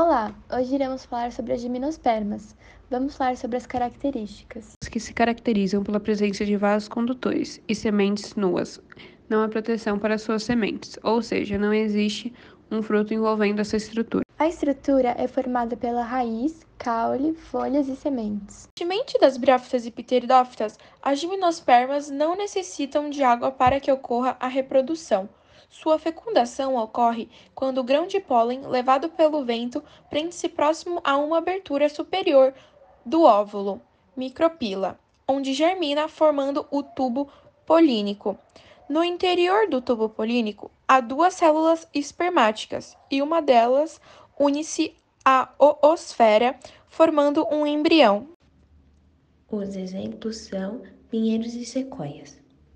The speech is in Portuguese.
Olá, hoje iremos falar sobre as gimnospermas. Vamos falar sobre as características. Que se caracterizam pela presença de vasos condutores e sementes nuas. Não há proteção para suas sementes, ou seja, não existe um fruto envolvendo essa estrutura. A estrutura é formada pela raiz, caule, folhas e sementes. Diferentemente das briófitas e pteridófitas, as gimnospermas não necessitam de água para que ocorra a reprodução. Sua fecundação ocorre quando o grão de pólen, levado pelo vento, prende-se próximo a uma abertura superior do óvulo, micropila, onde germina formando o tubo polínico. No interior do tubo polínico há duas células espermáticas e uma delas une-se à oosfera, formando um embrião. Os exemplos são pinheiros e sequoias.